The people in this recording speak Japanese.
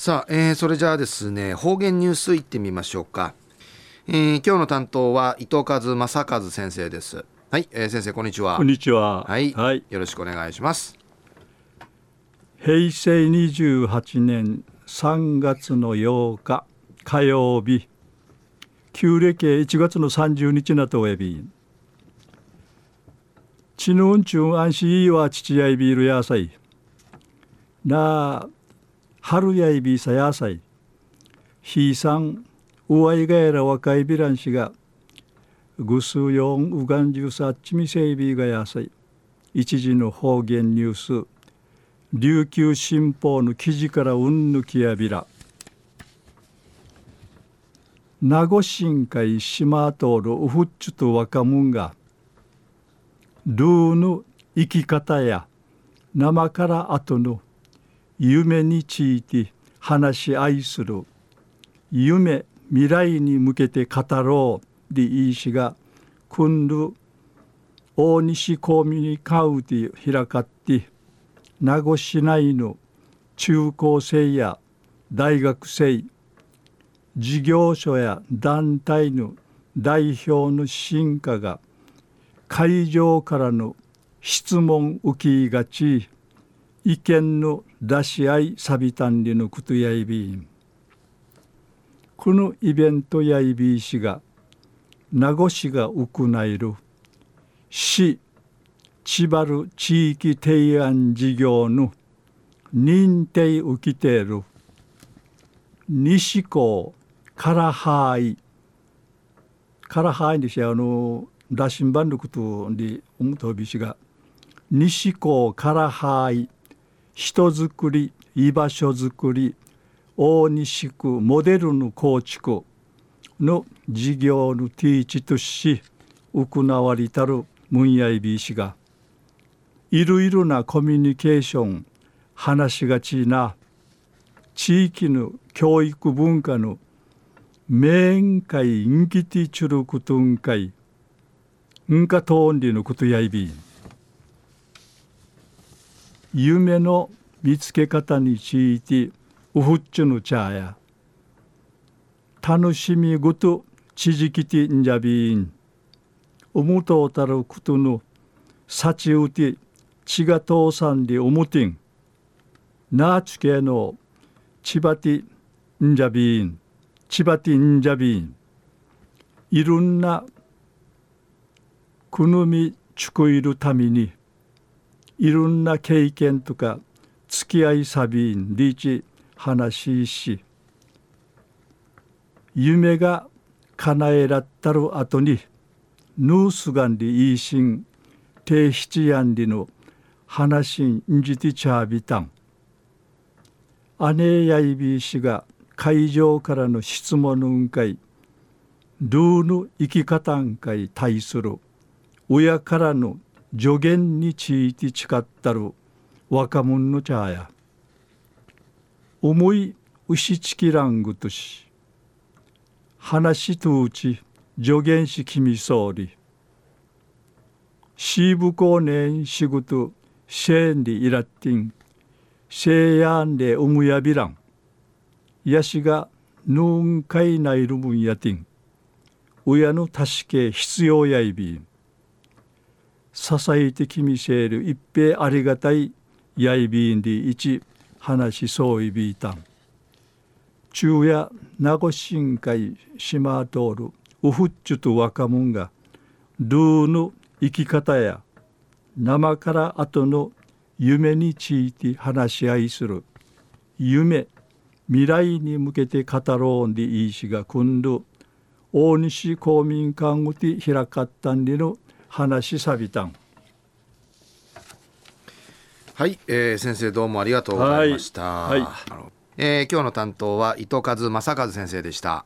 さあ、えー、それじゃあですね方言ニュースいってみましょうか、えー、今日の担当は伊藤和正和先生です。はい、えー、先生こんにちは。こんにちは。はい、はい、よろしくお願いします。平成28年3月の8日火曜日。旧暦1月の30日なとえび。ちぬんちゅん安心は父やいびるやさい。な春やいびさやさい。ひいさんうわいがやら若いびらんしがぐすよんうがんじゅうさっちみせいびがやさい。一時の方言ニュース琉球新報の記事からうんぬきやびら。名護新海島通るウフッチュと若者がルーの生き方や生から後の夢について話し合いする。夢未来に向けて語ろうでいいしが今度大西コミュニカウティ開かって名護市内の中高生や大学生事業所や団体の代表の進化が会場からの質問受けがち。意見の出し合いサビタンリのことやいびん。このイベントやいびいしが名護市が行える市千葉る地域提案事業の認定受けている西港からはイからはイですよあの羅針盤のことで思ったびしが西港からはイ人づくり居場所づくり大西区モデルの構築の事業のティーチとし行われたるムンヤイビー氏がいろいろなコミュニケーション話しがちな地域の教育文化の面会インキティチュルクトン会ンカトーンリのことやいびん。夢の見つけ方についてウフッチュの茶や楽しみごとちじきてんじゃびん。おもとうたることの幸うて血が通さんでおもてん。なあちけのちばてんじゃびん。ちばてんじゃびん。いろんなくぬみちくいるためにいろんな経験とか付き合いサビンリーチ話し夢が叶えらったる後にヌースガンリイーシン低七ヤンリの話んじてちゃびたん。姉やいびしが会場からの質問の会ルーの生き方ん会対する親からの助言について誓ったる若者の茶や思い牛ちきらんぐとし話とうち助言し君総理。シーブコ年仕事シェーンでイラッティンシェーヤンでおむやびらん。やしがヌーンカイナイルムンやティン親の助け必要やいびん。支えてきみせる一平ありがたいやいびんで一話しそういびいたん昼夜名護深海島通るウフッチュと若者がルーの生き方や生から後の夢について話し合いする。夢未来に向けて語ろうんでいいしが今度大西公民館うて開かったんでの話さびたん。はい、えー、先生どうもありがとうございました、はいはい、えー、今日の担当は伊藤和正和先生でした